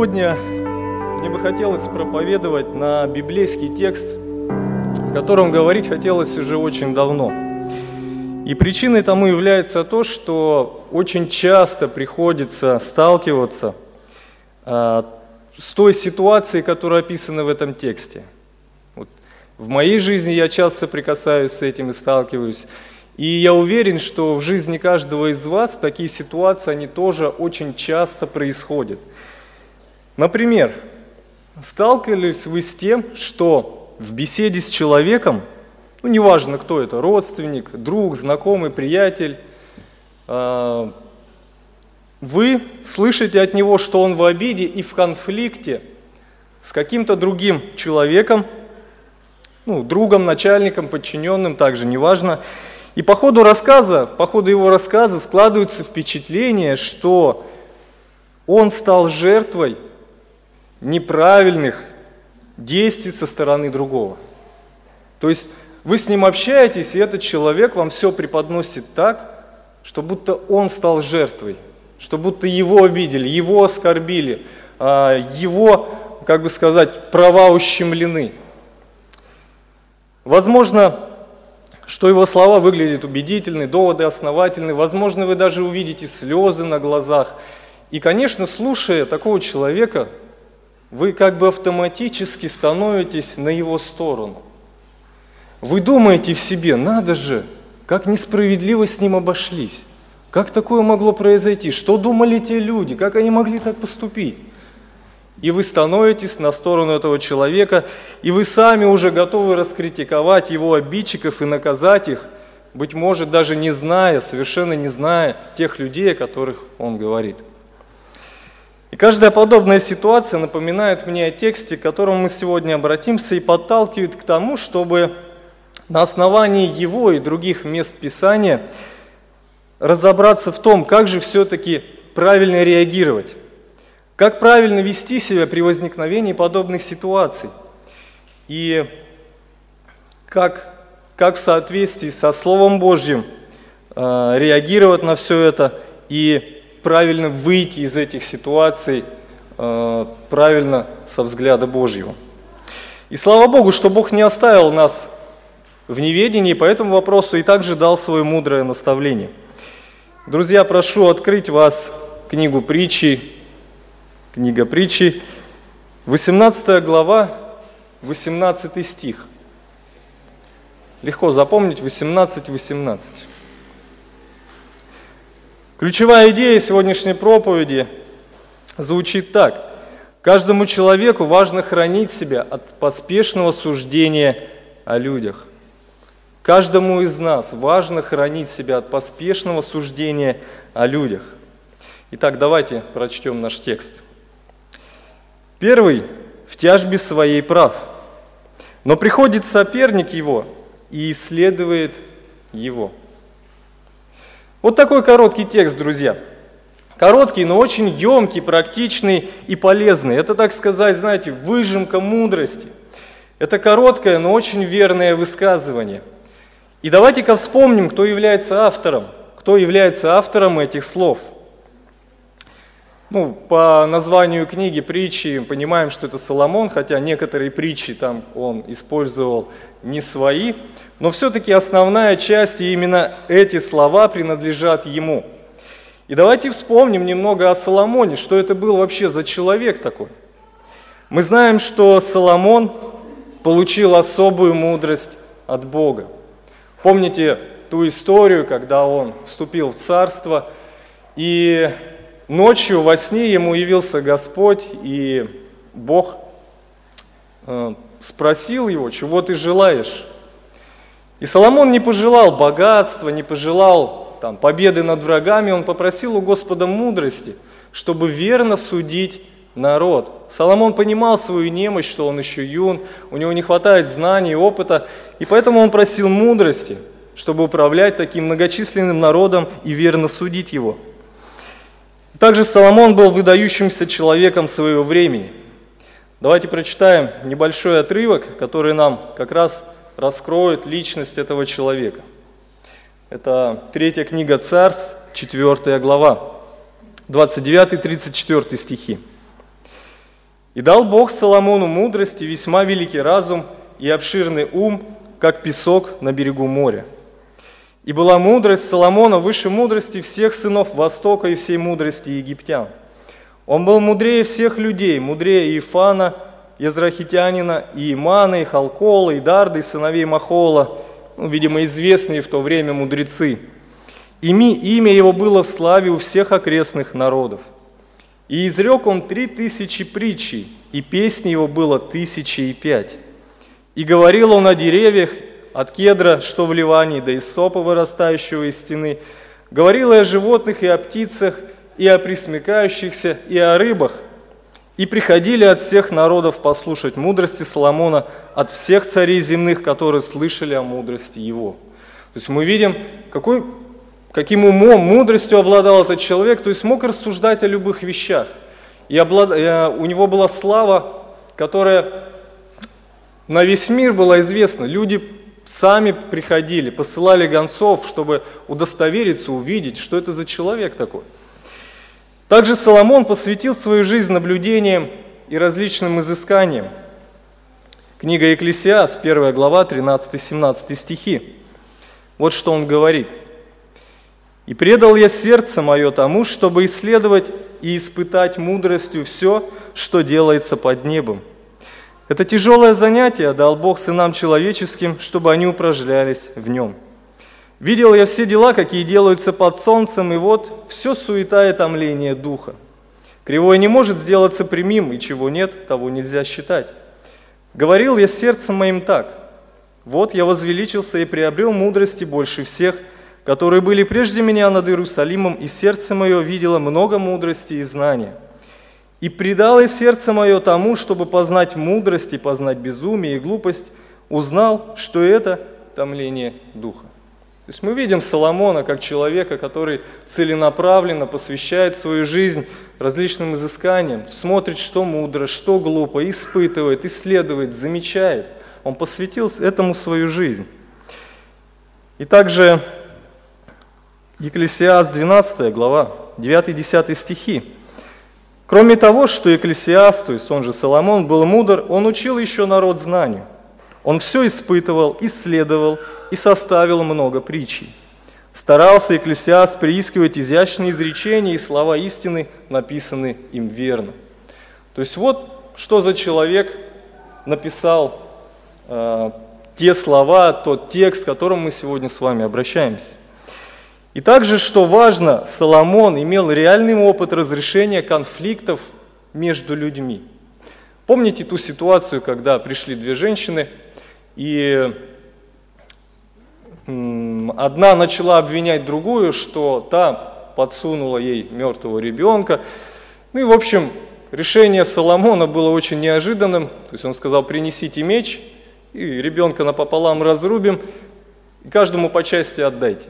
Сегодня мне бы хотелось проповедовать на библейский текст, о котором говорить хотелось уже очень давно. И причиной тому является то, что очень часто приходится сталкиваться а, с той ситуацией, которая описана в этом тексте. Вот в моей жизни я часто соприкасаюсь с этим и сталкиваюсь. И я уверен, что в жизни каждого из вас такие ситуации, они тоже очень часто происходят. Например, сталкивались вы с тем, что в беседе с человеком, ну неважно кто это, родственник, друг, знакомый, приятель, а, вы слышите от него, что он в обиде и в конфликте с каким-то другим человеком, ну, другом, начальником, подчиненным, также неважно. И по ходу рассказа, по ходу его рассказа складывается впечатление, что он стал жертвой неправильных действий со стороны другого. То есть вы с ним общаетесь, и этот человек вам все преподносит так, что будто он стал жертвой, что будто его обидели, его оскорбили, а, его, как бы сказать, права ущемлены. Возможно, что его слова выглядят убедительны, доводы основательны, возможно, вы даже увидите слезы на глазах. И, конечно, слушая такого человека, вы как бы автоматически становитесь на его сторону. Вы думаете в себе, надо же, как несправедливо с ним обошлись. Как такое могло произойти? Что думали те люди? Как они могли так поступить? И вы становитесь на сторону этого человека, и вы сами уже готовы раскритиковать его обидчиков и наказать их, быть может, даже не зная, совершенно не зная тех людей, о которых он говорит. И каждая подобная ситуация напоминает мне о тексте, к которому мы сегодня обратимся, и подталкивает к тому, чтобы на основании его и других мест Писания разобраться в том, как же все-таки правильно реагировать, как правильно вести себя при возникновении подобных ситуаций, и как, как в соответствии со Словом Божьим э, реагировать на все это и правильно выйти из этих ситуаций, э, правильно со взгляда Божьего. И слава Богу, что Бог не оставил нас в неведении по этому вопросу и также дал свое мудрое наставление. Друзья, прошу открыть вас книгу притчи, книга притчи, 18 глава, 18 стих. Легко запомнить 18-18. 18. Ключевая идея сегодняшней проповеди звучит так. Каждому человеку важно хранить себя от поспешного суждения о людях. Каждому из нас важно хранить себя от поспешного суждения о людях. Итак, давайте прочтем наш текст. Первый в тяжбе своей прав, но приходит соперник его и исследует его. Вот такой короткий текст, друзья. Короткий, но очень емкий, практичный и полезный. Это, так сказать, знаете, выжимка мудрости. Это короткое, но очень верное высказывание. И давайте-ка вспомним, кто является автором. Кто является автором этих слов. Ну, по названию книги притчи понимаем, что это Соломон, хотя некоторые притчи там он использовал не свои. Но все-таки основная часть, и именно эти слова принадлежат ему. И давайте вспомним немного о Соломоне, что это был вообще за человек такой. Мы знаем, что Соломон получил особую мудрость от Бога. Помните ту историю, когда он вступил в царство, и ночью во сне ему явился Господь, и Бог э, спросил его, чего ты желаешь? И Соломон не пожелал богатства, не пожелал там, победы над врагами, он попросил у Господа мудрости, чтобы верно судить народ. Соломон понимал свою немощь, что он еще юн, у него не хватает знаний и опыта, и поэтому он просил мудрости, чтобы управлять таким многочисленным народом и верно судить его. Также Соломон был выдающимся человеком своего времени. Давайте прочитаем небольшой отрывок, который нам как раз раскроет личность этого человека. Это третья книга Царств, четвертая глава, 29-34 стихи. И дал Бог Соломону мудрость и весьма великий разум и обширный ум, как песок на берегу моря. И была мудрость Соломона выше мудрости всех сынов Востока и всей мудрости египтян. Он был мудрее всех людей, мудрее Ифана, Езрахитянина, и Имана, и Халкола, и Дарды, и сыновей Махола, ну, видимо, известные в то время мудрецы. Ими, имя его было в славе у всех окрестных народов. И изрек он три тысячи притчей, и песни его было тысячи и пять. И говорил он о деревьях, от кедра, что в Ливане, до исопа, вырастающего из стены. Говорил и о животных, и о птицах, и о присмекающихся, и о рыбах. И приходили от всех народов послушать мудрости Соломона, от всех царей земных, которые слышали о мудрости его. То есть мы видим, какой, каким умом, мудростью обладал этот человек, то есть мог рассуждать о любых вещах. И облад... Э, у него была слава, которая на весь мир была известна. Люди сами приходили, посылали гонцов, чтобы удостовериться, увидеть, что это за человек такой. Также Соломон посвятил свою жизнь наблюдениям и различным изысканиям. Книга Екклесиас, 1 глава, 13-17 стихи. Вот что он говорит. «И предал я сердце мое тому, чтобы исследовать и испытать мудростью все, что делается под небом, это тяжелое занятие дал Бог сынам человеческим, чтобы они упражнялись в нем. Видел я все дела, какие делаются под солнцем, и вот все суета и томление духа. Кривой не может сделаться прямим, и чего нет, того нельзя считать. Говорил я сердцем моим так, вот я возвеличился и приобрел мудрости больше всех, которые были прежде меня над Иерусалимом, и сердце мое видело много мудрости и знания. И предал и сердце мое тому, чтобы познать мудрость и познать безумие и глупость, узнал, что это томление духа. То есть мы видим Соломона как человека, который целенаправленно посвящает свою жизнь различным изысканиям, смотрит, что мудро, что глупо, испытывает, исследует, замечает. Он посвятил этому свою жизнь. И также Екклесиас 12 глава, 9-10 стихи. Кроме того, что Экклесиаст, то есть он же Соломон, был мудр, он учил еще народ знанию. Он все испытывал, исследовал и составил много притчей. Старался Экклесиаст приискивать изящные изречения и слова истины, написанные им верно. То есть вот что за человек написал э, те слова, тот текст, к которому мы сегодня с вами обращаемся. И также, что важно, Соломон имел реальный опыт разрешения конфликтов между людьми. Помните ту ситуацию, когда пришли две женщины, и одна начала обвинять другую, что та подсунула ей мертвого ребенка. Ну и, в общем, решение Соломона было очень неожиданным. То есть он сказал, принесите меч, и ребенка напополам разрубим, и каждому по части отдайте.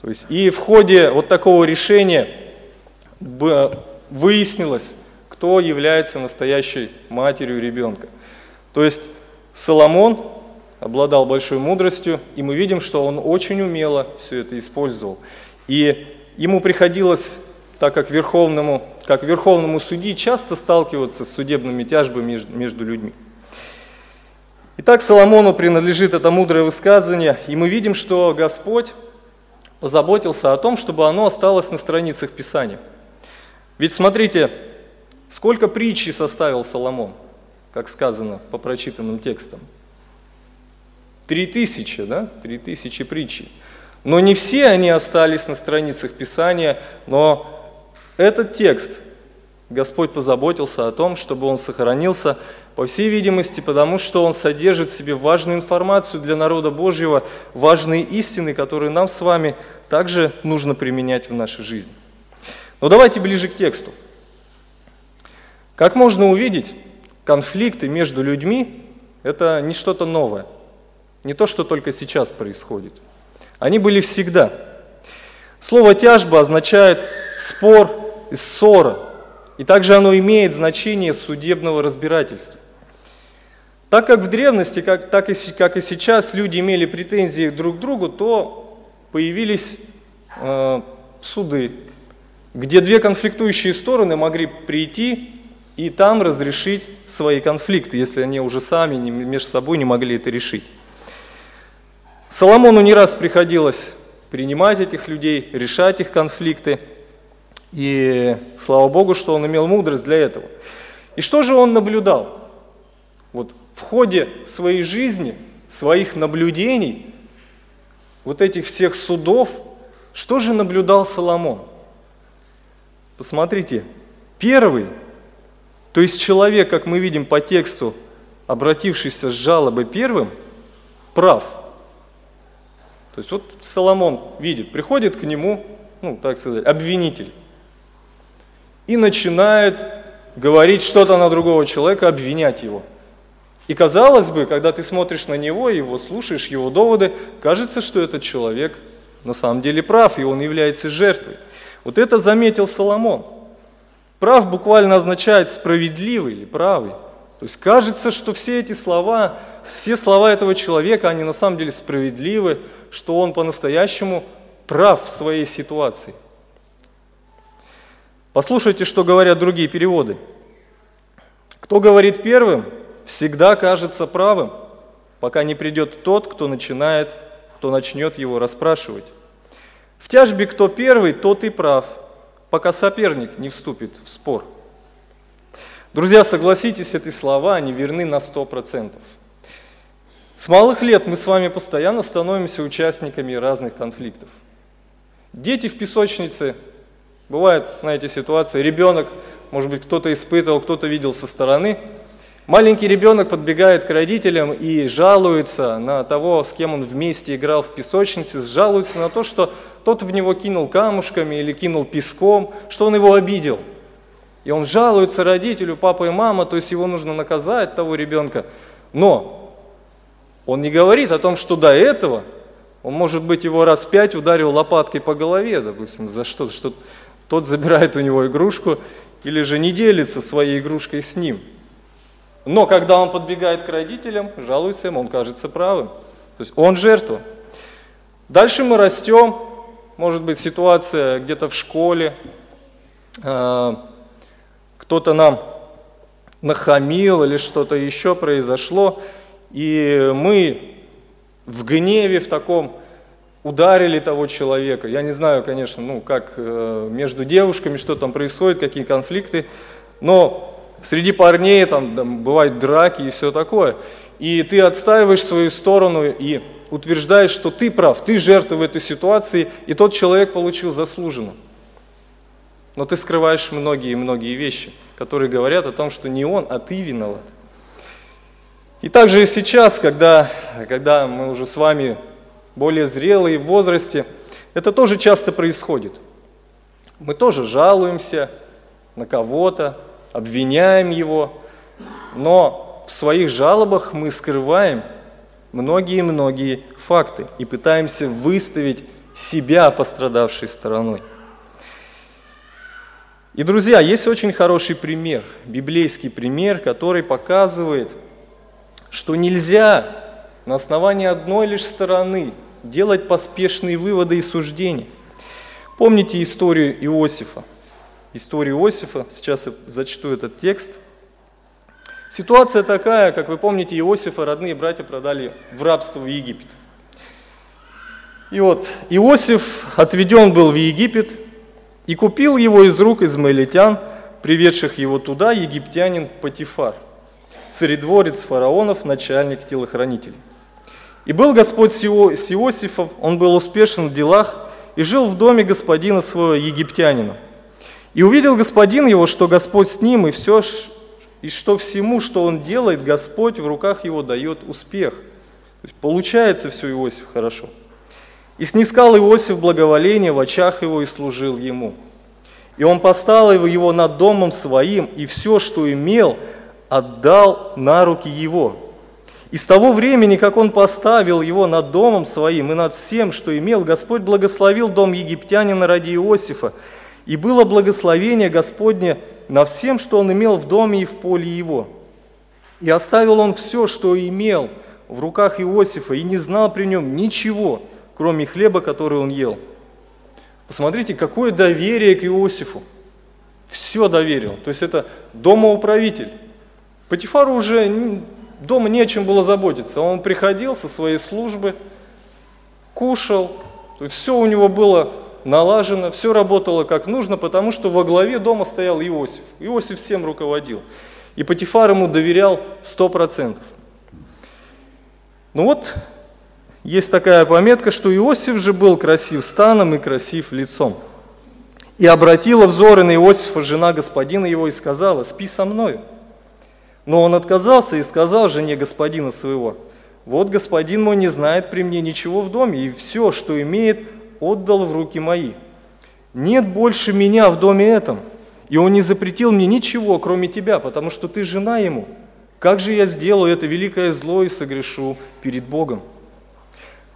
То есть, и в ходе вот такого решения выяснилось, кто является настоящей матерью ребенка. То есть Соломон обладал большой мудростью, и мы видим, что он очень умело все это использовал. И ему приходилось, так как верховному, как верховному судьи, часто сталкиваться с судебными тяжбами между, людьми. Итак, Соломону принадлежит это мудрое высказывание, и мы видим, что Господь позаботился о том, чтобы оно осталось на страницах Писания. Ведь смотрите, сколько притчей составил Соломон, как сказано по прочитанным текстам. Три тысячи, да? Три тысячи притчей. Но не все они остались на страницах Писания, но этот текст Господь позаботился о том, чтобы он сохранился, по всей видимости, потому что он содержит в себе важную информацию для народа Божьего, важные истины, которые нам с вами также нужно применять в нашей жизни. Но давайте ближе к тексту. Как можно увидеть, конфликты между людьми – это не что-то новое, не то, что только сейчас происходит. Они были всегда. Слово «тяжба» означает спор и ссора, и также оно имеет значение судебного разбирательства. Так как в древности, как, так и, как и сейчас люди имели претензии друг к другу, то появились э, суды, где две конфликтующие стороны могли прийти и там разрешить свои конфликты, если они уже сами между собой не могли это решить. Соломону не раз приходилось принимать этих людей, решать их конфликты, и слава Богу, что он имел мудрость для этого. И что же он наблюдал? Вот в ходе своей жизни, своих наблюдений, вот этих всех судов, что же наблюдал Соломон? Посмотрите, первый, то есть человек, как мы видим по тексту, обратившийся с жалобой первым, прав. То есть вот Соломон видит, приходит к нему, ну, так сказать, обвинитель, и начинает говорить что-то на другого человека, обвинять его. И казалось бы, когда ты смотришь на него, его слушаешь, его доводы, кажется, что этот человек на самом деле прав, и он является жертвой. Вот это заметил Соломон. Прав буквально означает справедливый или правый. То есть кажется, что все эти слова, все слова этого человека, они на самом деле справедливы, что он по-настоящему прав в своей ситуации. Послушайте, что говорят другие переводы. Кто говорит первым, всегда кажется правым, пока не придет тот, кто начинает, кто начнет его расспрашивать. В тяжбе кто первый, тот и прав, пока соперник не вступит в спор. Друзья, согласитесь, эти слова, они верны на сто процентов. С малых лет мы с вами постоянно становимся участниками разных конфликтов. Дети в песочнице, бывает, знаете, ситуация, ребенок, может быть, кто-то испытывал, кто-то видел со стороны – Маленький ребенок подбегает к родителям и жалуется на того, с кем он вместе играл в песочнице, жалуется на то, что тот в него кинул камушками или кинул песком, что он его обидел. И он жалуется родителю, папа и мама, то есть его нужно наказать, того ребенка. Но он не говорит о том, что до этого он, может быть, его раз пять ударил лопаткой по голове, допустим, за что, что тот забирает у него игрушку или же не делится своей игрушкой с ним – но когда он подбегает к родителям, жалуется им, он кажется правым. То есть он жертва. Дальше мы растем, может быть ситуация где-то в школе, э, кто-то нам нахамил или что-то еще произошло, и мы в гневе в таком ударили того человека. Я не знаю, конечно, ну как э, между девушками, что там происходит, какие конфликты, но Среди парней там, там бывают драки и все такое. И ты отстаиваешь свою сторону и утверждаешь, что ты прав, ты жертва в этой ситуации, и тот человек получил заслуженно. Но ты скрываешь многие-многие вещи, которые говорят о том, что не он, а ты виноват. И также и сейчас, когда, когда мы уже с вами более зрелые в возрасте, это тоже часто происходит. Мы тоже жалуемся на кого-то, обвиняем его, но в своих жалобах мы скрываем многие-многие факты и пытаемся выставить себя пострадавшей стороной. И, друзья, есть очень хороший пример, библейский пример, который показывает, что нельзя на основании одной лишь стороны делать поспешные выводы и суждения. Помните историю Иосифа – историю Иосифа. Сейчас я зачту этот текст. Ситуация такая, как вы помните, Иосифа родные братья продали в рабство в Египет. И вот Иосиф отведен был в Египет и купил его из рук измаилитян, приведших его туда египтянин Патифар, царедворец фараонов, начальник телохранителей. И был Господь с Иосифом, он был успешен в делах и жил в доме господина своего египтянина. И увидел господин его, что Господь с ним, и все, и что всему, что он делает, Господь в руках его дает успех. То есть получается все Иосиф хорошо. И снискал Иосиф благоволение в очах его и служил ему. И он поставил его над домом своим, и все, что имел, отдал на руки его. И с того времени, как он поставил его над домом своим и над всем, что имел, Господь благословил дом египтянина ради Иосифа, и было благословение Господне на всем, что он имел в доме и в поле его. И оставил он все, что имел в руках Иосифа, и не знал при нем ничего, кроме хлеба, который он ел. Посмотрите, какое доверие к Иосифу. все доверил. То есть это домоуправитель. Патифару уже дома не о чем было заботиться. Он приходил со своей службы, кушал, то есть все у него было налажено, все работало как нужно, потому что во главе дома стоял Иосиф. Иосиф всем руководил. И Патифар ему доверял сто процентов. Ну вот, есть такая пометка, что Иосиф же был красив станом и красив лицом. И обратила взоры на Иосифа жена господина его и сказала, спи со мною. Но он отказался и сказал жене господина своего, вот господин мой не знает при мне ничего в доме, и все, что имеет, отдал в руки мои. Нет больше меня в доме этом, и он не запретил мне ничего, кроме тебя, потому что ты жена ему. Как же я сделаю это великое зло и согрешу перед Богом?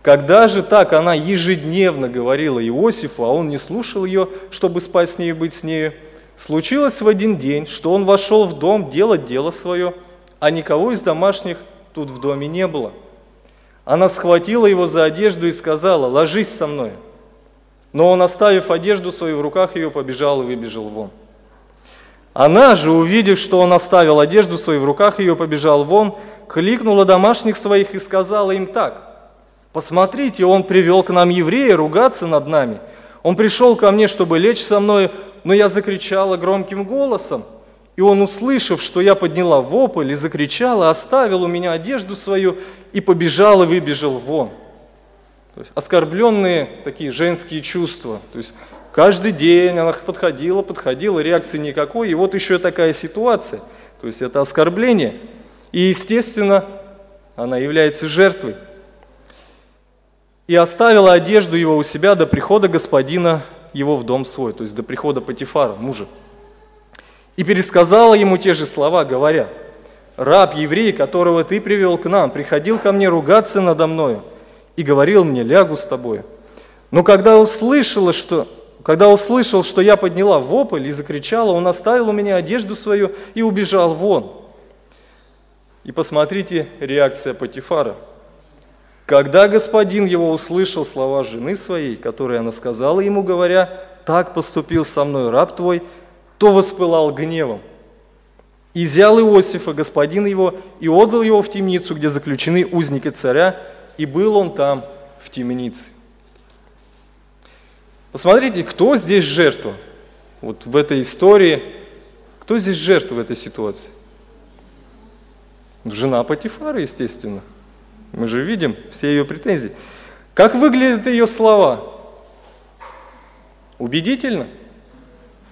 Когда же так она ежедневно говорила Иосифу, а он не слушал ее, чтобы спать с ней и быть с нею, случилось в один день, что он вошел в дом делать дело свое, а никого из домашних тут в доме не было. Она схватила его за одежду и сказала, ложись со мной. Но он, оставив одежду свою в руках ее, побежал и выбежал вон. Она же, увидев, что он оставил одежду свою в руках ее, побежал вон, кликнула домашних своих и сказала им так, «Посмотрите, он привел к нам еврея ругаться над нами. Он пришел ко мне, чтобы лечь со мной, но я закричала громким голосом, и он, услышав, что я подняла вопль и закричала, оставил у меня одежду свою и побежал и выбежал вон». То есть оскорбленные такие женские чувства. То есть Каждый день она подходила, подходила, реакции никакой. И вот еще такая ситуация. То есть это оскорбление. И, естественно, она является жертвой. И оставила одежду его у себя до прихода господина его в дом свой, то есть до прихода Патифара, мужа. И пересказала ему те же слова, говоря, «Раб еврей, которого ты привел к нам, приходил ко мне ругаться надо мною и говорил мне, лягу с тобою. Но когда услышала, что когда услышал, что я подняла вопль и закричала, он оставил у меня одежду свою и убежал вон. И посмотрите реакция Патифара. Когда господин его услышал слова жены своей, которые она сказала ему, говоря, «Так поступил со мной раб твой», то воспылал гневом. И взял Иосифа, господин его, и отдал его в темницу, где заключены узники царя, и был он там в темнице. Посмотрите, кто здесь жертва? Вот в этой истории, кто здесь жертва в этой ситуации? Жена Патифара, естественно. Мы же видим все ее претензии. Как выглядят ее слова? Убедительно.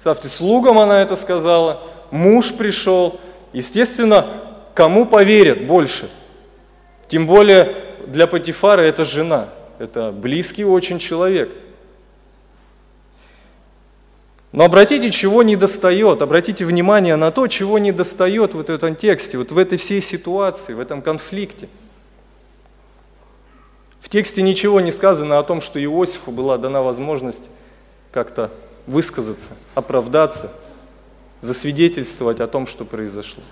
Ставьте, слугам она это сказала, муж пришел. Естественно, кому поверят больше? Тем более для Патифара это жена, это близкий очень человек – но обратите, чего не достает, обратите внимание на то, чего не достает вот в этом тексте, вот в этой всей ситуации, в этом конфликте. В тексте ничего не сказано о том, что Иосифу была дана возможность как-то высказаться, оправдаться, засвидетельствовать о том, что произошло.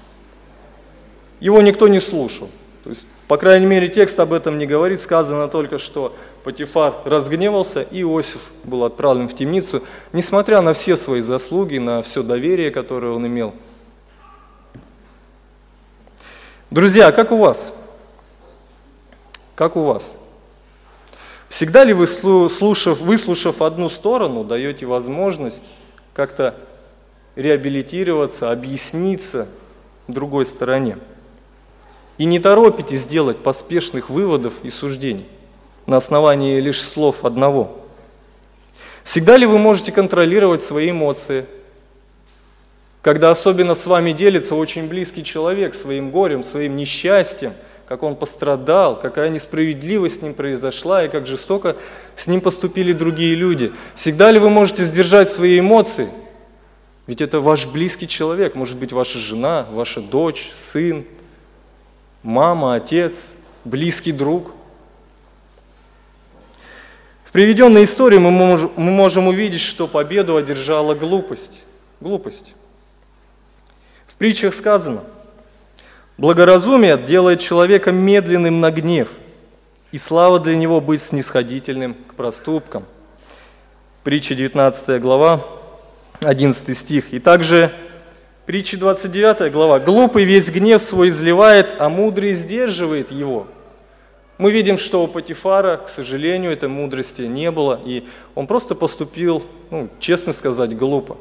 Его никто не слушал. То есть, по крайней мере, текст об этом не говорит, сказано только, что Патифар разгневался, и Иосиф был отправлен в темницу, несмотря на все свои заслуги, на все доверие, которое он имел. Друзья, как у вас? Как у вас? Всегда ли вы, слушав, выслушав одну сторону, даете возможность как-то реабилитироваться, объясниться другой стороне? И не торопитесь сделать поспешных выводов и суждений на основании лишь слов одного. Всегда ли вы можете контролировать свои эмоции, когда особенно с вами делится очень близкий человек своим горем, своим несчастьем, как он пострадал, какая несправедливость с ним произошла и как жестоко с ним поступили другие люди. Всегда ли вы можете сдержать свои эмоции? Ведь это ваш близкий человек, может быть ваша жена, ваша дочь, сын, мама, отец, близкий друг. В приведенной истории мы можем, увидеть, что победу одержала глупость. Глупость. В притчах сказано, благоразумие делает человека медленным на гнев, и слава для него быть снисходительным к проступкам. Притча 19 глава, 11 стих. И также притча 29 глава. «Глупый весь гнев свой изливает, а мудрый сдерживает его». Мы видим, что у Патифара, к сожалению, этой мудрости не было, и он просто поступил, ну, честно сказать, глупо.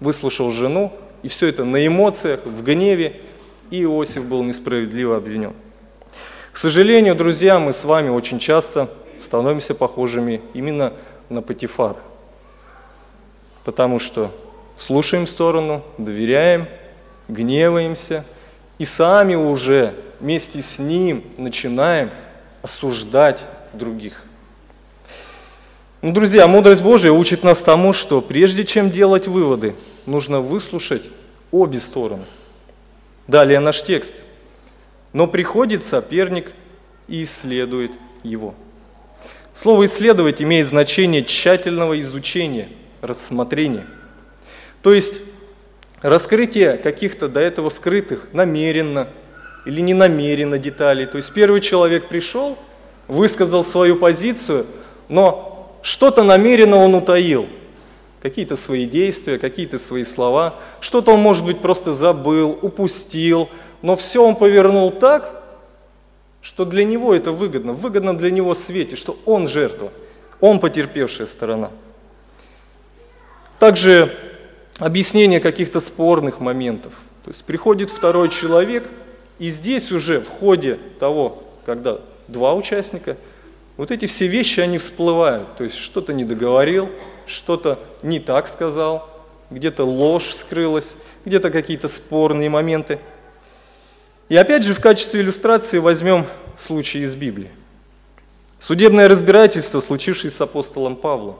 Выслушал жену, и все это на эмоциях, в гневе, и Иосиф был несправедливо обвинен. К сожалению, друзья, мы с вами очень часто становимся похожими именно на Патифара. Потому что слушаем сторону, доверяем, гневаемся, и сами уже вместе с ним начинаем осуждать других. Ну, друзья, мудрость Божия учит нас тому, что прежде чем делать выводы, нужно выслушать обе стороны. Далее наш текст. Но приходит соперник и исследует его. Слово «исследовать» имеет значение тщательного изучения, рассмотрения. То есть раскрытие каких-то до этого скрытых намеренно или ненамеренно деталей. То есть первый человек пришел, высказал свою позицию, но что-то намеренно он утаил. Какие-то свои действия, какие-то свои слова. Что-то он, может быть, просто забыл, упустил. Но все он повернул так, что для него это выгодно. Выгодно для него свете, что он жертва. Он потерпевшая сторона. Также объяснение каких-то спорных моментов. То есть приходит второй человек – и здесь уже в ходе того, когда два участника, вот эти все вещи, они всплывают. То есть что-то не договорил, что-то не так сказал, где-то ложь скрылась, где-то какие-то спорные моменты. И опять же в качестве иллюстрации возьмем случай из Библии. Судебное разбирательство, случившееся с апостолом Павлом.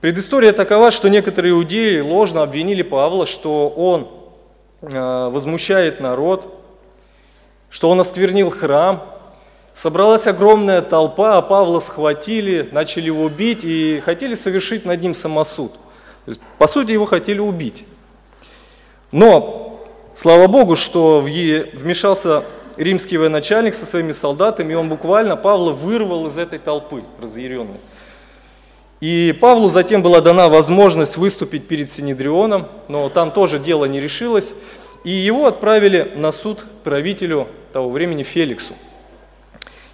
Предыстория такова, что некоторые иудеи ложно обвинили Павла, что он э, возмущает народ, что он осквернил храм. Собралась огромная толпа, а Павла схватили, начали его бить и хотели совершить над ним самосуд. По сути, его хотели убить. Но, слава Богу, что вмешался римский военачальник со своими солдатами, и он буквально Павла вырвал из этой толпы разъяренной. И Павлу затем была дана возможность выступить перед Синедрионом, но там тоже дело не решилось, и его отправили на суд правителю того времени Феликсу.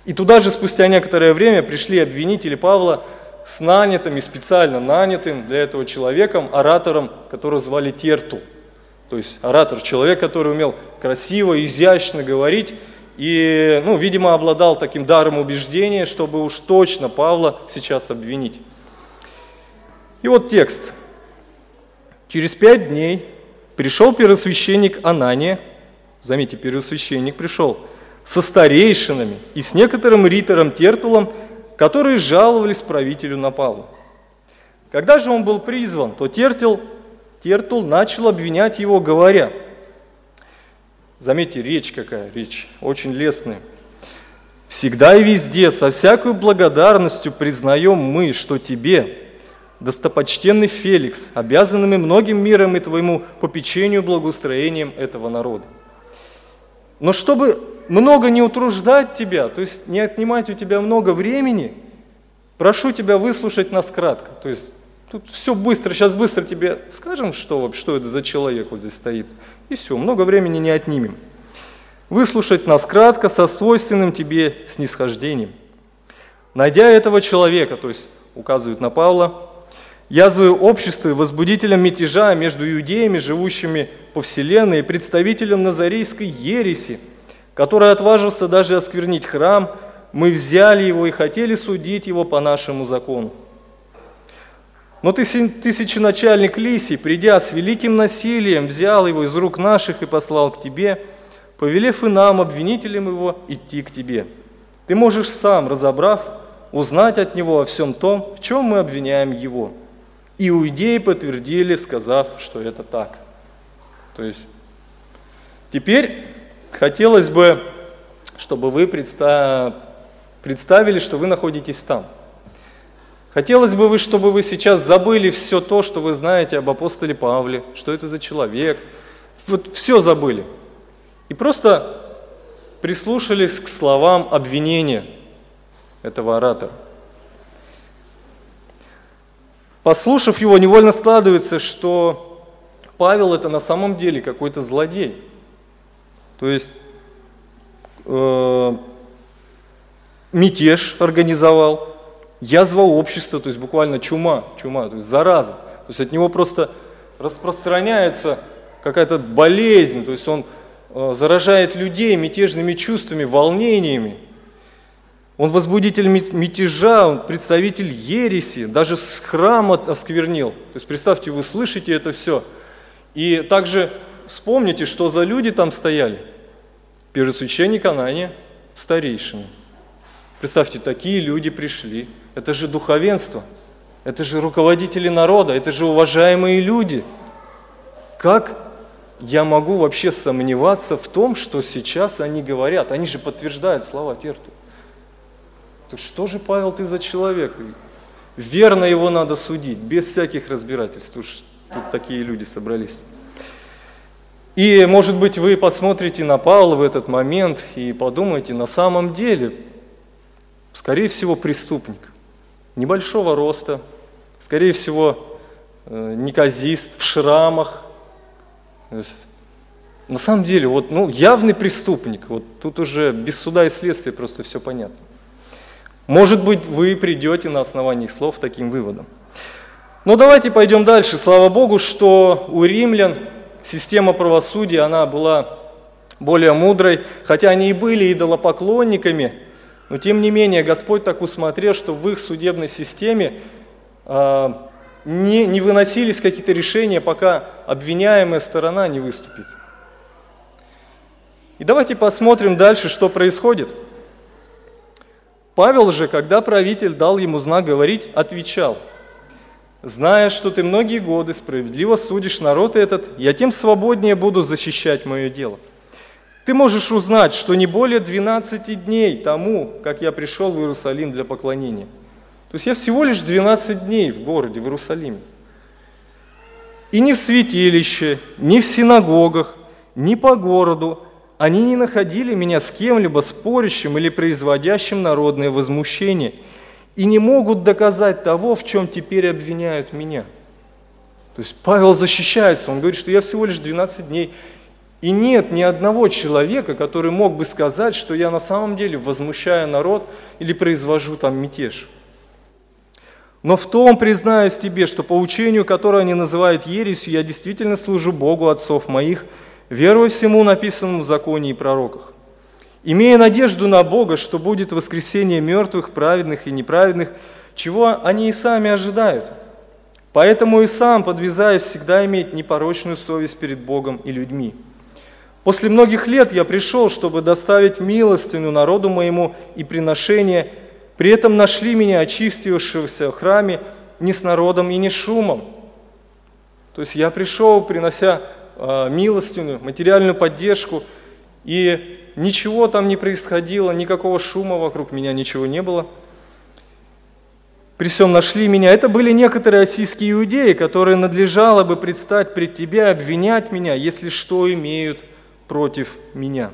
И туда же спустя некоторое время пришли обвинители Павла с нанятым и специально нанятым для этого человеком, оратором, которого звали Терту. То есть оратор, человек, который умел красиво, изящно говорить, и, ну, видимо, обладал таким даром убеждения, чтобы уж точно Павла сейчас обвинить. И вот текст. Через пять дней пришел первосвященник Анания, заметьте, первосвященник пришел, со старейшинами и с некоторым ритором Тертулом, которые жаловались правителю на Павла. Когда же он был призван, то Тертул, Тертул начал обвинять его, говоря, заметьте, речь какая, речь очень лестная. «Всегда и везде, со всякой благодарностью признаем мы, что тебе, достопочтенный Феликс, обязанными многим миром и твоему попечению благоустроением этого народа. Но чтобы много не утруждать тебя, то есть не отнимать у тебя много времени, прошу тебя выслушать нас кратко. То есть тут все быстро, сейчас быстро тебе скажем, что, что это за человек вот здесь стоит, и все, много времени не отнимем. Выслушать нас кратко, со свойственным тебе снисхождением. Найдя этого человека, то есть указывает на Павла, язвою обществу и возбудителем мятежа между иудеями, живущими по вселенной, и представителем назарейской ереси, который отважился даже осквернить храм, мы взяли его и хотели судить его по нашему закону. Но тысяченачальник Лисий, придя с великим насилием, взял его из рук наших и послал к тебе, повелев и нам, обвинителям его, идти к тебе. Ты можешь сам, разобрав, узнать от него о всем том, в чем мы обвиняем его – Иудеи подтвердили, сказав, что это так. То есть теперь хотелось бы, чтобы вы представили, что вы находитесь там. Хотелось бы, вы, чтобы вы сейчас забыли все то, что вы знаете об апостоле Павле, что это за человек. Вот все забыли. И просто прислушались к словам обвинения этого оратора. Послушав его, невольно складывается, что Павел это на самом деле какой-то злодей. То есть э, мятеж организовал, язва общества, то есть буквально чума, чума, то есть зараза. То есть от него просто распространяется какая-то болезнь, то есть он э, заражает людей мятежными чувствами, волнениями. Он возбудитель мятежа, он представитель ереси, даже с храма осквернил. То есть представьте, вы слышите это все. И также вспомните, что за люди там стояли. Первосвященник Анания, старейшины. Представьте, такие люди пришли. Это же духовенство, это же руководители народа, это же уважаемые люди. Как я могу вообще сомневаться в том, что сейчас они говорят? Они же подтверждают слова Терту. Так что же, Павел, ты за человек? Верно его надо судить, без всяких разбирательств. Уж тут такие люди собрались. И, может быть, вы посмотрите на Павла в этот момент и подумаете, на самом деле, скорее всего, преступник. Небольшого роста, скорее всего, э, неказист, в шрамах. На самом деле, вот, ну, явный преступник. Вот тут уже без суда и следствия просто все понятно. Может быть, вы придете на основании слов таким выводом. Но давайте пойдем дальше. Слава Богу, что у римлян система правосудия, она была более мудрой, хотя они и были идолопоклонниками, но тем не менее Господь так усмотрел, что в их судебной системе э, не, не выносились какие-то решения, пока обвиняемая сторона не выступит. И давайте посмотрим дальше, что происходит – Павел же, когда правитель дал ему знак говорить, отвечал, «Зная, что ты многие годы справедливо судишь народ этот, я тем свободнее буду защищать мое дело. Ты можешь узнать, что не более 12 дней тому, как я пришел в Иерусалим для поклонения. То есть я всего лишь 12 дней в городе, в Иерусалиме. И ни в святилище, ни в синагогах, ни по городу они не находили меня с кем-либо спорящим или производящим народное возмущение и не могут доказать того, в чем теперь обвиняют меня. То есть Павел защищается, он говорит, что я всего лишь 12 дней, и нет ни одного человека, который мог бы сказать, что я на самом деле возмущаю народ или произвожу там мятеж. Но в том признаюсь тебе, что по учению, которое они называют ересью, я действительно служу Богу отцов моих – веруя всему написанному в законе и пророках, имея надежду на Бога, что будет воскресение мертвых, праведных и неправедных, чего они и сами ожидают. Поэтому и сам, подвязаясь, всегда иметь непорочную совесть перед Богом и людьми. После многих лет я пришел, чтобы доставить милостыню народу моему и приношение, при этом нашли меня очистившегося в храме не с народом и не шумом. То есть я пришел, принося милостину, материальную поддержку, и ничего там не происходило, никакого шума вокруг меня, ничего не было. При всем нашли меня. Это были некоторые российские иудеи, которые надлежало бы предстать пред тебе, обвинять меня, если что имеют против меня.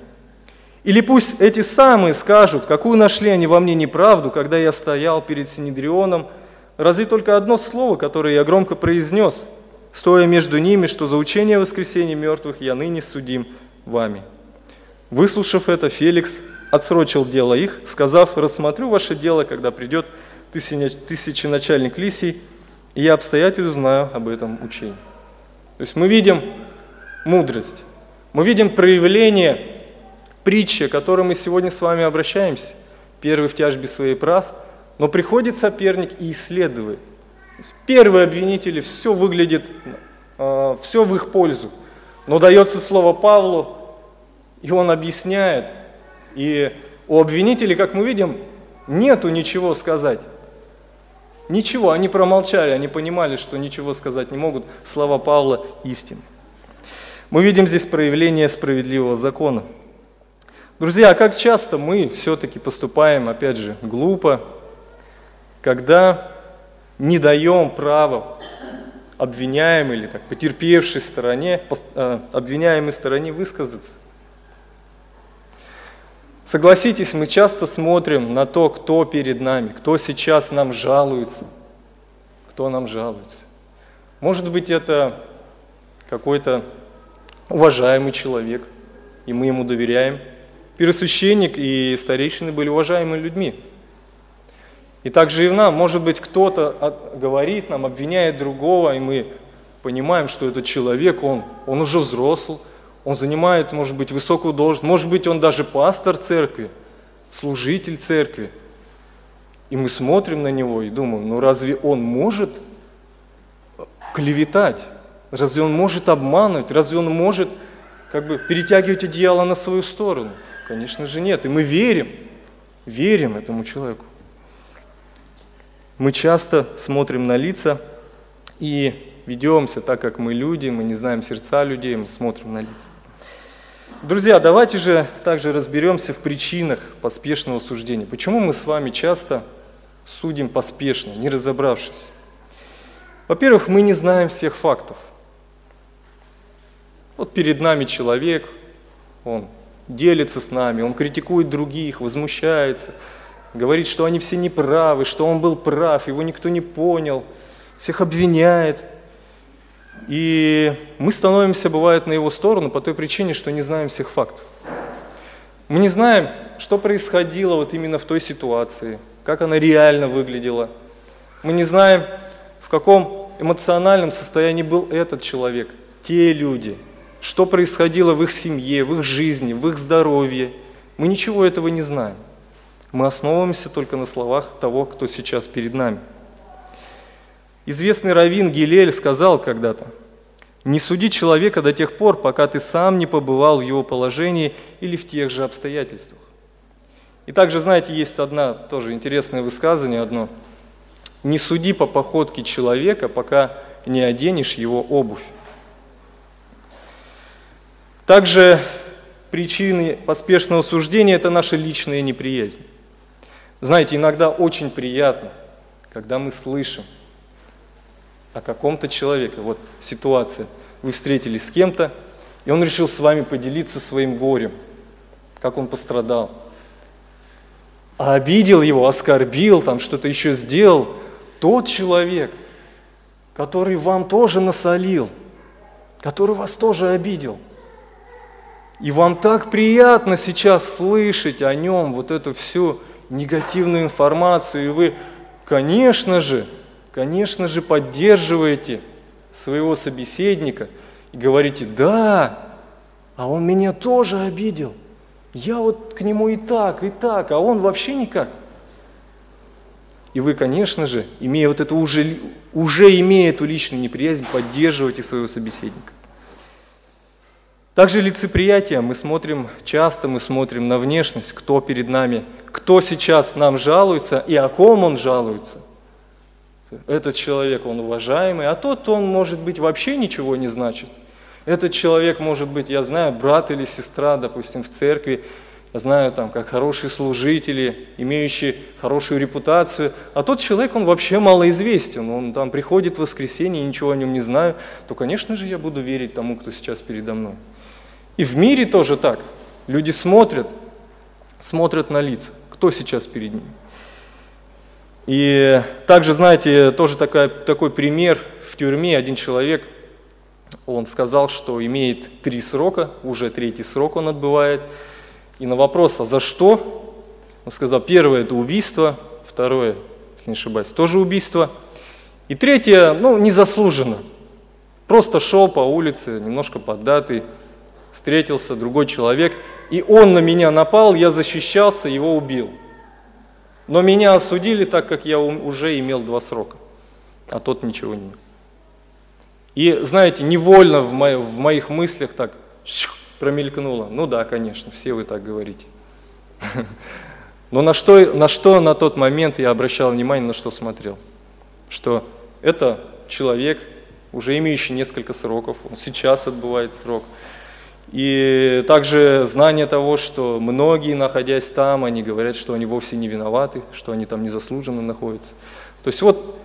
Или пусть эти самые скажут, какую нашли они во мне неправду, когда я стоял перед Синедрионом, разве только одно слово, которое я громко произнес – стоя между ними, что за учение воскресения мертвых я ныне судим вами». Выслушав это, Феликс отсрочил дело их, сказав, «Рассмотрю ваше дело, когда придет тысяченачальник Лисий, и я обстоятельно знаю об этом учении». То есть мы видим мудрость, мы видим проявление притчи, к которой мы сегодня с вами обращаемся. Первый в тяжбе своих прав, но приходит соперник и исследует. Первые обвинители, все выглядит, э, все в их пользу. Но дается слово Павлу, и он объясняет. И у обвинителей, как мы видим, нету ничего сказать. Ничего, они промолчали, они понимали, что ничего сказать не могут. Слова Павла истины. Мы видим здесь проявление справедливого закона. Друзья, а как часто мы все-таки поступаем, опять же, глупо, когда не даем права обвиняемой или так, потерпевшей стороне, э, обвиняемой стороне высказаться. Согласитесь, мы часто смотрим на то, кто перед нами, кто сейчас нам жалуется, кто нам жалуется. Может быть, это какой-то уважаемый человек, и мы ему доверяем. Первосвященник и старейшины были уважаемыми людьми. И также и в нам, может быть, кто-то говорит нам, обвиняет другого, и мы понимаем, что этот человек, он, он уже взрослый, он занимает, может быть, высокую должность, может быть, он даже пастор церкви, служитель церкви. И мы смотрим на него и думаем, ну разве он может клеветать? Разве он может обманывать? Разве он может как бы перетягивать одеяло на свою сторону? Конечно же нет. И мы верим, верим этому человеку. Мы часто смотрим на лица и ведемся так, как мы люди, мы не знаем сердца людей, мы смотрим на лица. Друзья, давайте же также разберемся в причинах поспешного суждения. Почему мы с вами часто судим поспешно, не разобравшись? Во-первых, мы не знаем всех фактов. Вот перед нами человек, он делится с нами, он критикует других, возмущается, говорит, что они все неправы, что он был прав, его никто не понял, всех обвиняет. И мы становимся, бывает, на его сторону по той причине, что не знаем всех фактов. Мы не знаем, что происходило вот именно в той ситуации, как она реально выглядела. Мы не знаем, в каком эмоциональном состоянии был этот человек, те люди – что происходило в их семье, в их жизни, в их здоровье. Мы ничего этого не знаем. Мы основываемся только на словах того, кто сейчас перед нами. Известный раввин Гилель сказал когда-то, «Не суди человека до тех пор, пока ты сам не побывал в его положении или в тех же обстоятельствах». И также, знаете, есть одна тоже интересное высказывание одно. «Не суди по походке человека, пока не оденешь его обувь». Также причины поспешного суждения – это наша личная неприязнь. Знаете, иногда очень приятно, когда мы слышим о каком-то человеке, вот ситуация, вы встретились с кем-то, и он решил с вами поделиться своим горем, как он пострадал. А обидел его, оскорбил, там что-то еще сделал. Тот человек, который вам тоже насолил, который вас тоже обидел – и вам так приятно сейчас слышать о нем вот эту всю негативную информацию, и вы, конечно же, конечно же, поддерживаете своего собеседника и говорите, да, а он меня тоже обидел. Я вот к нему и так, и так, а он вообще никак. И вы, конечно же, имея вот эту уже, уже имея эту личную неприязнь, поддерживаете своего собеседника. Также лицеприятие. Мы смотрим, часто мы смотрим на внешность, кто перед нами, кто сейчас нам жалуется и о ком он жалуется. Этот человек, он уважаемый, а тот, он, может быть, вообще ничего не значит. Этот человек, может быть, я знаю, брат или сестра, допустим, в церкви, я знаю, там, как хорошие служители, имеющие хорошую репутацию, а тот человек, он вообще малоизвестен, он там приходит в воскресенье, ничего о нем не знаю, то, конечно же, я буду верить тому, кто сейчас передо мной. И в мире тоже так. Люди смотрят, смотрят на лица, кто сейчас перед ними. И также, знаете, тоже такая, такой пример. В тюрьме один человек, он сказал, что имеет три срока, уже третий срок он отбывает. И на вопрос, а за что? Он сказал, первое – это убийство, второе, если не ошибаюсь, тоже убийство. И третье, ну, незаслуженно. Просто шел по улице, немножко поддатый, встретился другой человек, и он на меня напал, я защищался, его убил. Но меня осудили, так как я уже имел два срока, а тот ничего не имел. И, знаете, невольно в, мо в моих мыслях так промелькнуло. Ну да, конечно, все вы так говорите. Но на что, на что на тот момент я обращал внимание, на что смотрел? Что это человек, уже имеющий несколько сроков, он сейчас отбывает срок – и также знание того, что многие, находясь там, они говорят, что они вовсе не виноваты, что они там незаслуженно находятся. То есть вот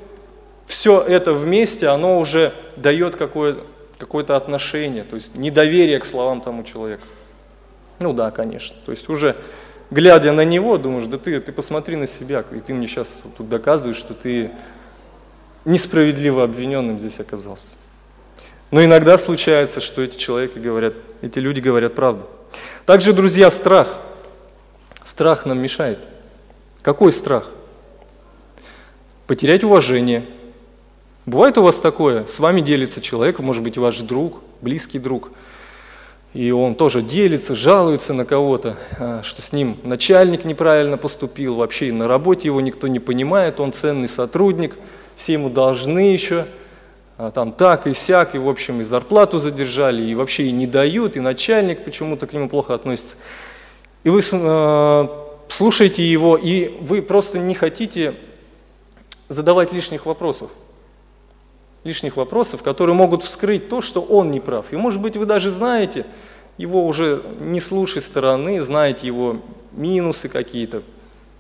все это вместе, оно уже дает какое-то какое отношение, то есть недоверие к словам тому человека. Ну да, конечно. То есть уже глядя на него, думаешь, да ты, ты посмотри на себя, и ты мне сейчас тут доказываешь, что ты несправедливо обвиненным здесь оказался. Но иногда случается, что эти человеки говорят, эти люди говорят правду. Также, друзья, страх. Страх нам мешает. Какой страх? Потерять уважение. Бывает у вас такое? С вами делится человек, может быть, ваш друг, близкий друг – и он тоже делится, жалуется на кого-то, а, что с ним начальник неправильно поступил, вообще на работе его никто не понимает, он ценный сотрудник, все ему должны еще, там так и сяк, и в общем и зарплату задержали, и вообще и не дают, и начальник почему-то к нему плохо относится. И вы э, слушаете его, и вы просто не хотите задавать лишних вопросов лишних вопросов, которые могут вскрыть то, что он не прав. И может быть вы даже знаете его уже не с лучшей стороны, знаете его минусы какие-то,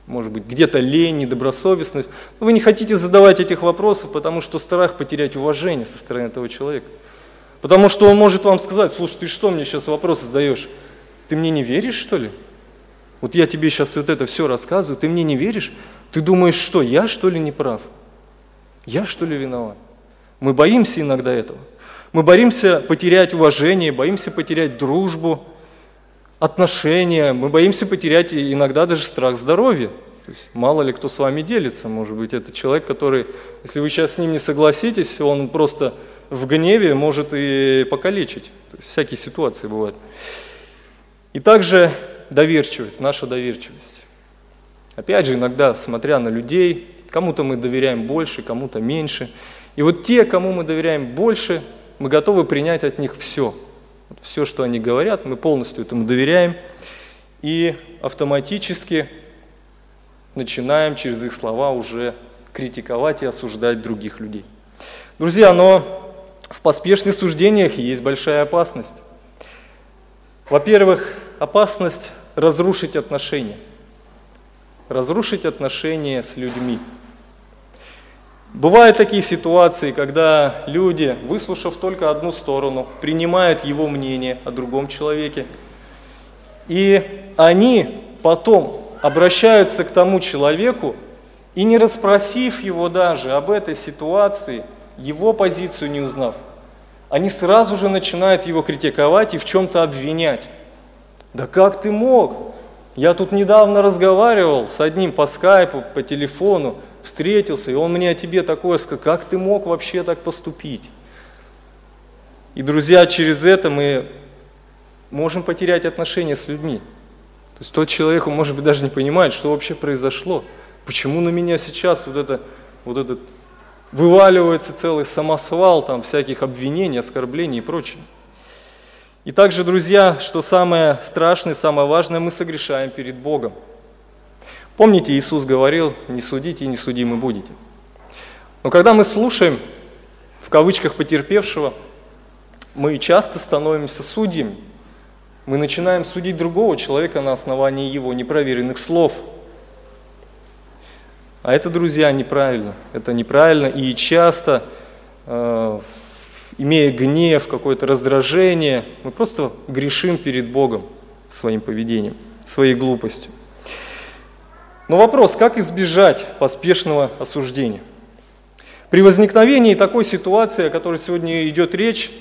может быть, где-то лень, недобросовестность. Но вы не хотите задавать этих вопросов, потому что страх потерять уважение со стороны этого человека. Потому что он может вам сказать, слушай, ты что мне сейчас вопросы задаешь? Ты мне не веришь, что ли? Вот я тебе сейчас вот это все рассказываю, ты мне не веришь? Ты думаешь, что, я что ли не прав? Я что ли виноват? Мы боимся иногда этого. Мы боимся потерять уважение, боимся потерять дружбу, отношения, мы боимся потерять иногда даже страх здоровья. То есть мало ли кто с вами делится, может быть, это человек, который, если вы сейчас с ним не согласитесь, он просто в гневе может и покалечить. То есть всякие ситуации бывают. И также доверчивость, наша доверчивость. Опять же, иногда, смотря на людей, кому-то мы доверяем больше, кому-то меньше – и вот те, кому мы доверяем больше, мы готовы принять от них все. Все, что они говорят, мы полностью этому доверяем. И автоматически начинаем через их слова уже критиковать и осуждать других людей. Друзья, но в поспешных суждениях есть большая опасность. Во-первых, опасность разрушить отношения. Разрушить отношения с людьми. Бывают такие ситуации, когда люди, выслушав только одну сторону, принимают его мнение о другом человеке, и они потом обращаются к тому человеку и не расспросив его даже об этой ситуации, его позицию не узнав, они сразу же начинают его критиковать и в чем-то обвинять. Да как ты мог? Я тут недавно разговаривал с одним по скайпу, по телефону, встретился, и он мне о тебе такое сказал, как ты мог вообще так поступить? И, друзья, через это мы можем потерять отношения с людьми. То есть тот человек, он, может быть, даже не понимает, что вообще произошло. Почему на меня сейчас вот это, вот этот вываливается целый самосвал там всяких обвинений, оскорблений и прочее. И также, друзья, что самое страшное, самое важное, мы согрешаем перед Богом. Помните, Иисус говорил, не судите и не судимы будете. Но когда мы слушаем, в кавычках, потерпевшего, мы часто становимся судьями. Мы начинаем судить другого человека на основании его непроверенных слов. А это, друзья, неправильно. Это неправильно. И часто, э, имея гнев, какое-то раздражение, мы просто грешим перед Богом своим поведением, своей глупостью. Но вопрос, как избежать поспешного осуждения? При возникновении такой ситуации, о которой сегодня идет речь,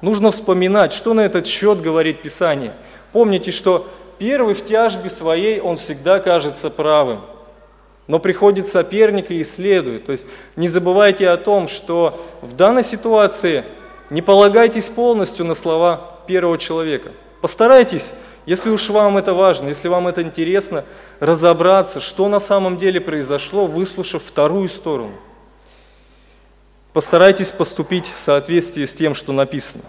нужно вспоминать, что на этот счет говорит Писание. Помните, что первый в тяжбе своей, он всегда кажется правым, но приходит соперник и исследует. То есть не забывайте о том, что в данной ситуации не полагайтесь полностью на слова первого человека. Постарайтесь если уж вам это важно, если вам это интересно, разобраться, что на самом деле произошло, выслушав вторую сторону. Постарайтесь поступить в соответствии с тем, что написано.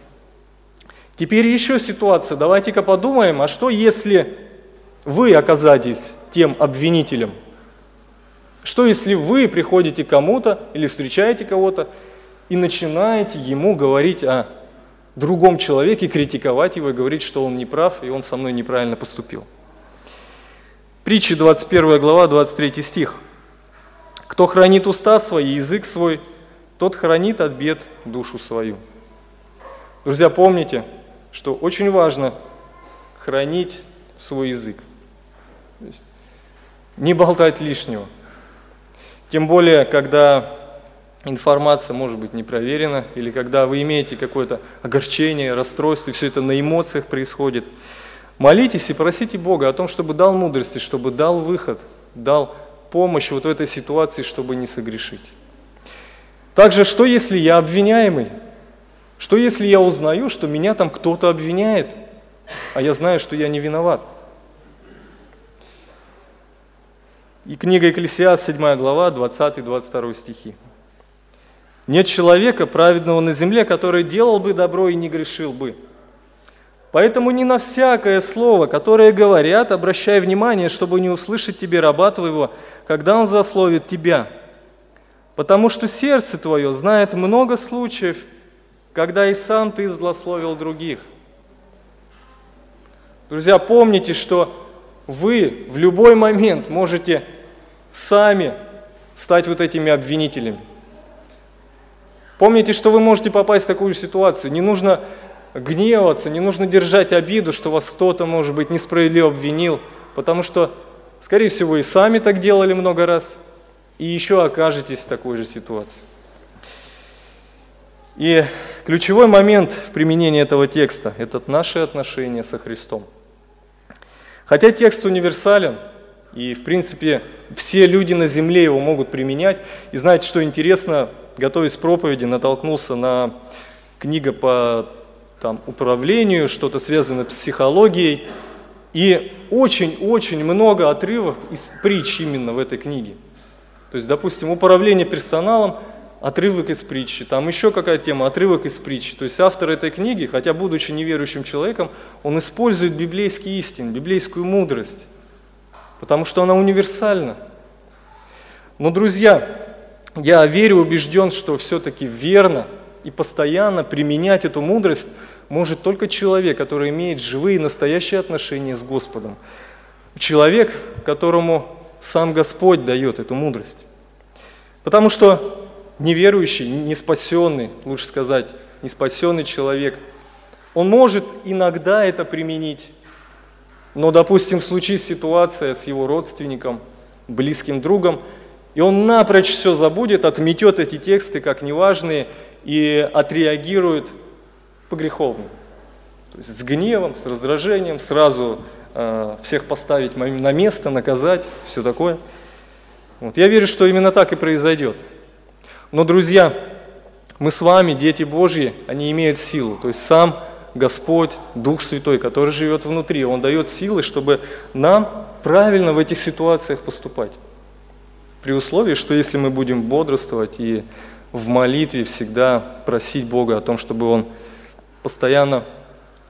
Теперь еще ситуация. Давайте-ка подумаем, а что если вы оказались тем обвинителем? Что если вы приходите кому-то или встречаете кого-то и начинаете ему говорить о другом человеке, критиковать его и говорить, что он не прав, и он со мной неправильно поступил. Притча 21 глава, 23 стих. «Кто хранит уста свои, язык свой, тот хранит от бед душу свою». Друзья, помните, что очень важно хранить свой язык. Не болтать лишнего. Тем более, когда информация может быть не проверена, или когда вы имеете какое-то огорчение, расстройство, и все это на эмоциях происходит. Молитесь и просите Бога о том, чтобы дал мудрости, чтобы дал выход, дал помощь вот в этой ситуации, чтобы не согрешить. Также, что если я обвиняемый? Что если я узнаю, что меня там кто-то обвиняет, а я знаю, что я не виноват? И книга Екклесиас, 7 глава, 20-22 стихи. Нет человека праведного на земле, который делал бы добро и не грешил бы. Поэтому не на всякое слово, которое говорят, обращай внимание, чтобы не услышать тебе раба твоего, когда он засловит тебя. Потому что сердце твое знает много случаев, когда и сам ты злословил других. Друзья, помните, что вы в любой момент можете сами стать вот этими обвинителями. Помните, что вы можете попасть в такую ситуацию. Не нужно гневаться, не нужно держать обиду, что вас кто-то, может быть, несправедливо обвинил, потому что, скорее всего, и сами так делали много раз, и еще окажетесь в такой же ситуации. И ключевой момент в применении этого текста – это наши отношения со Христом. Хотя текст универсален, и, в принципе, все люди на земле его могут применять. И знаете, что интересно, готовясь к проповеди, натолкнулся на книга по там, управлению, что-то связанное с психологией. И очень-очень много отрывов из притч именно в этой книге. То есть, допустим, управление персоналом, отрывок из притчи, там еще какая тема, отрывок из притчи. То есть автор этой книги, хотя будучи неверующим человеком, он использует библейские истины, библейскую мудрость, потому что она универсальна. Но, друзья, я верю, убежден, что все-таки верно и постоянно применять эту мудрость может только человек, который имеет живые настоящие отношения с Господом. Человек, которому сам Господь дает эту мудрость. Потому что неверующий, не спасенный, лучше сказать, не спасенный человек, он может иногда это применить. Но, допустим, случится ситуация с его родственником, близким другом, и он напрочь все забудет, отметет эти тексты как неважные и отреагирует по-греховно. То есть с гневом, с раздражением, сразу э, всех поставить на место, наказать, все такое. Вот. Я верю, что именно так и произойдет. Но, друзья, мы с вами, дети Божьи, они имеют силу. То есть сам Господь, Дух Святой, который живет внутри, Он дает силы, чтобы нам правильно в этих ситуациях поступать. При условии, что если мы будем бодрствовать и в молитве всегда просить Бога о том, чтобы Он постоянно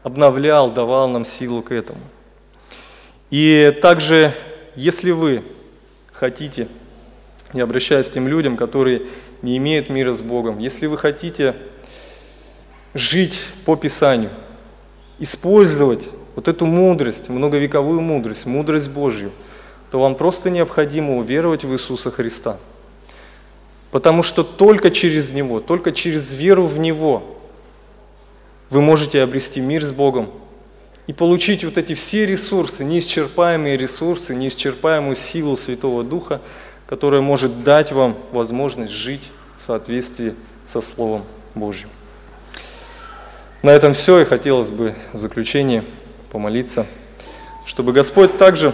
обновлял, давал нам силу к этому. И также, если вы хотите, я обращаюсь к тем людям, которые не имеют мира с Богом, если вы хотите жить по Писанию, использовать вот эту мудрость, многовековую мудрость, мудрость Божью – то вам просто необходимо уверовать в Иисуса Христа. Потому что только через Него, только через веру в Него вы можете обрести мир с Богом и получить вот эти все ресурсы, неисчерпаемые ресурсы, неисчерпаемую силу Святого Духа, которая может дать вам возможность жить в соответствии со Словом Божьим. На этом все, и хотелось бы в заключение помолиться, чтобы Господь также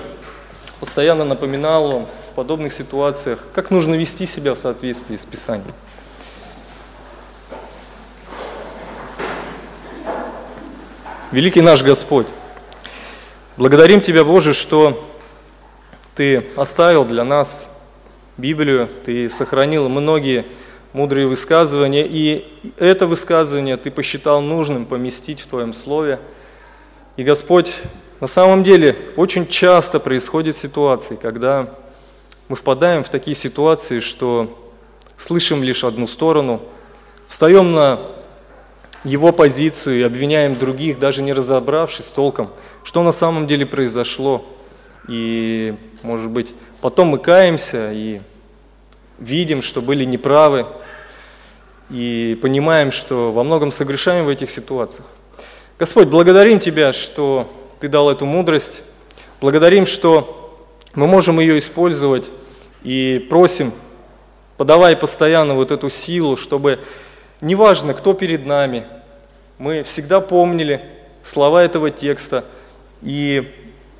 постоянно напоминал вам в подобных ситуациях, как нужно вести себя в соответствии с Писанием. Великий наш Господь, благодарим Тебя, Боже, что Ты оставил для нас Библию, Ты сохранил многие мудрые высказывания, и это высказывание Ты посчитал нужным поместить в Твоем Слове. И, Господь, на самом деле очень часто происходят ситуации, когда мы впадаем в такие ситуации, что слышим лишь одну сторону, встаем на его позицию и обвиняем других, даже не разобравшись толком, что на самом деле произошло. И, может быть, потом мы каемся и видим, что были неправы, и понимаем, что во многом согрешаем в этих ситуациях. Господь, благодарим Тебя, что ты дал эту мудрость. Благодарим, что мы можем ее использовать и просим подавай постоянно вот эту силу, чтобы неважно, кто перед нами, мы всегда помнили слова этого текста и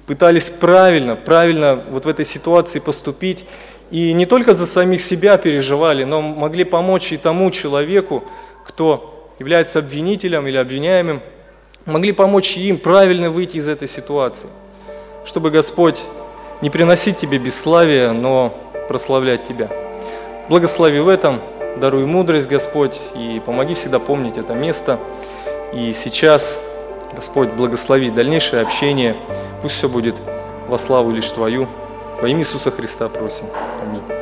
пытались правильно, правильно вот в этой ситуации поступить. И не только за самих себя переживали, но могли помочь и тому человеку, кто является обвинителем или обвиняемым, могли помочь им правильно выйти из этой ситуации, чтобы Господь не приносить тебе бесславие, но прославлять тебя. Благослови в этом, даруй мудрость, Господь, и помоги всегда помнить это место. И сейчас, Господь, благослови дальнейшее общение. Пусть все будет во славу лишь Твою. Во имя Иисуса Христа просим. Аминь.